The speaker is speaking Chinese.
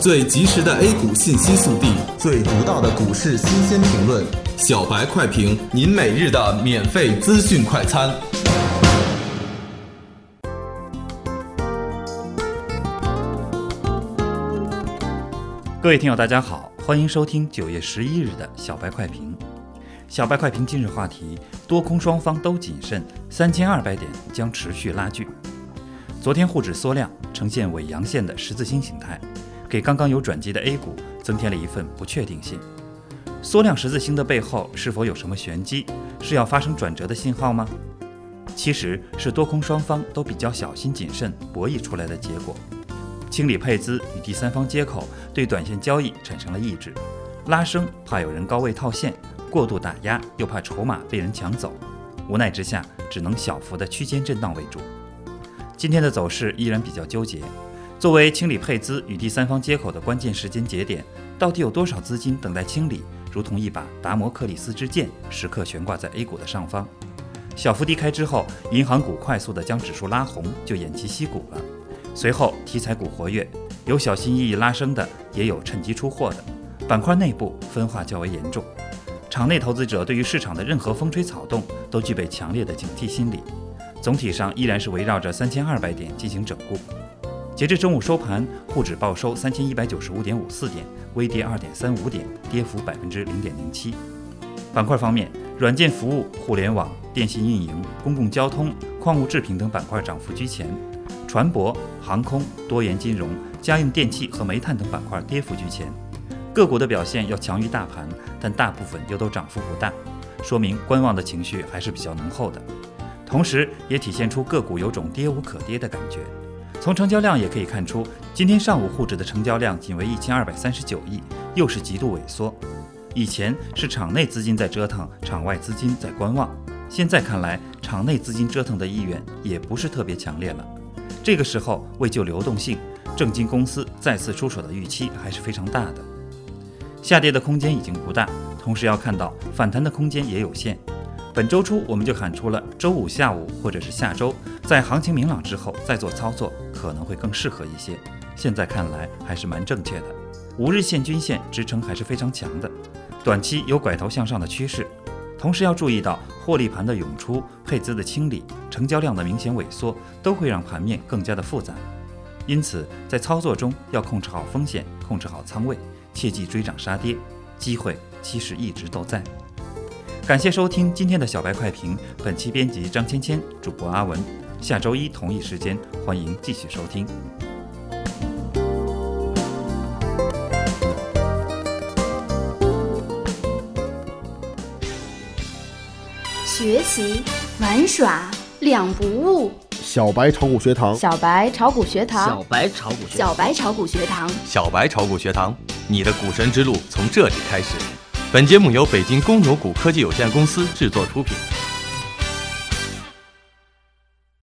最及时的 A 股信息速递，最独到的股市新鲜评论，小白快评，您每日的免费资讯快餐。各位听友，大家好，欢迎收听九月十一日的小白快评。小白快评今日话题：多空双方都谨慎，三千二百点将持续拉锯。昨天沪指缩量，呈现伪阳线的十字星形态，给刚刚有转机的 A 股增添了一份不确定性。缩量十字星的背后是否有什么玄机？是要发生转折的信号吗？其实是多空双方都比较小心谨慎博弈出来的结果。清理配资与第三方接口对短线交易产生了抑制，拉升怕有人高位套现，过度打压又怕筹码被人抢走，无奈之下只能小幅的区间震荡为主。今天的走势依然比较纠结。作为清理配资与第三方接口的关键时间节点，到底有多少资金等待清理？如同一把达摩克里斯之剑，时刻悬挂在 A 股的上方。小幅低开之后，银行股快速的将指数拉红，就偃旗息鼓了。随后题材股活跃，有小心翼翼拉升的，也有趁机出货的。板块内部分化较为严重，场内投资者对于市场的任何风吹草动都具备强烈的警惕心理。总体上依然是围绕着三千二百点进行整固。截至中午收盘，沪指报收三千一百九十五点五四点，微跌二点三五点，跌幅百分之零点零七。板块方面，软件服务、互联网、电信运营、公共交通、矿物制品等板块涨幅居前，船舶、航空、多元金融、家用电器和煤炭等板块跌幅居前。个股的表现要强于大盘，但大部分又都涨幅不大，说明观望的情绪还是比较浓厚的。同时，也体现出个股有种跌无可跌的感觉。从成交量也可以看出，今天上午沪指的成交量仅为一千二百三十九亿，又是极度萎缩。以前是场内资金在折腾，场外资金在观望。现在看来，场内资金折腾的意愿也不是特别强烈了。这个时候为救流动性，证金公司再次出手的预期还是非常大的。下跌的空间已经不大，同时要看到反弹的空间也有限。本周初我们就喊出了，周五下午或者是下周，在行情明朗之后再做操作可能会更适合一些。现在看来还是蛮正确的，五日线均线支撑还是非常强的，短期有拐头向上的趋势。同时要注意到获利盘的涌出、配资的清理、成交量的明显萎缩，都会让盘面更加的复杂。因此在操作中要控制好风险，控制好仓位，切忌追涨杀跌，机会其实一直都在。感谢收听今天的小白快评，本期编辑张芊芊，主播阿文。下周一同一时间，欢迎继续收听。学习玩耍两不误，小白炒股学堂，小白炒股学堂，小白炒股学小白炒股学堂，小白炒股学堂，你的股神之路从这里开始。本节目由北京公牛谷科技有限公司制作出品。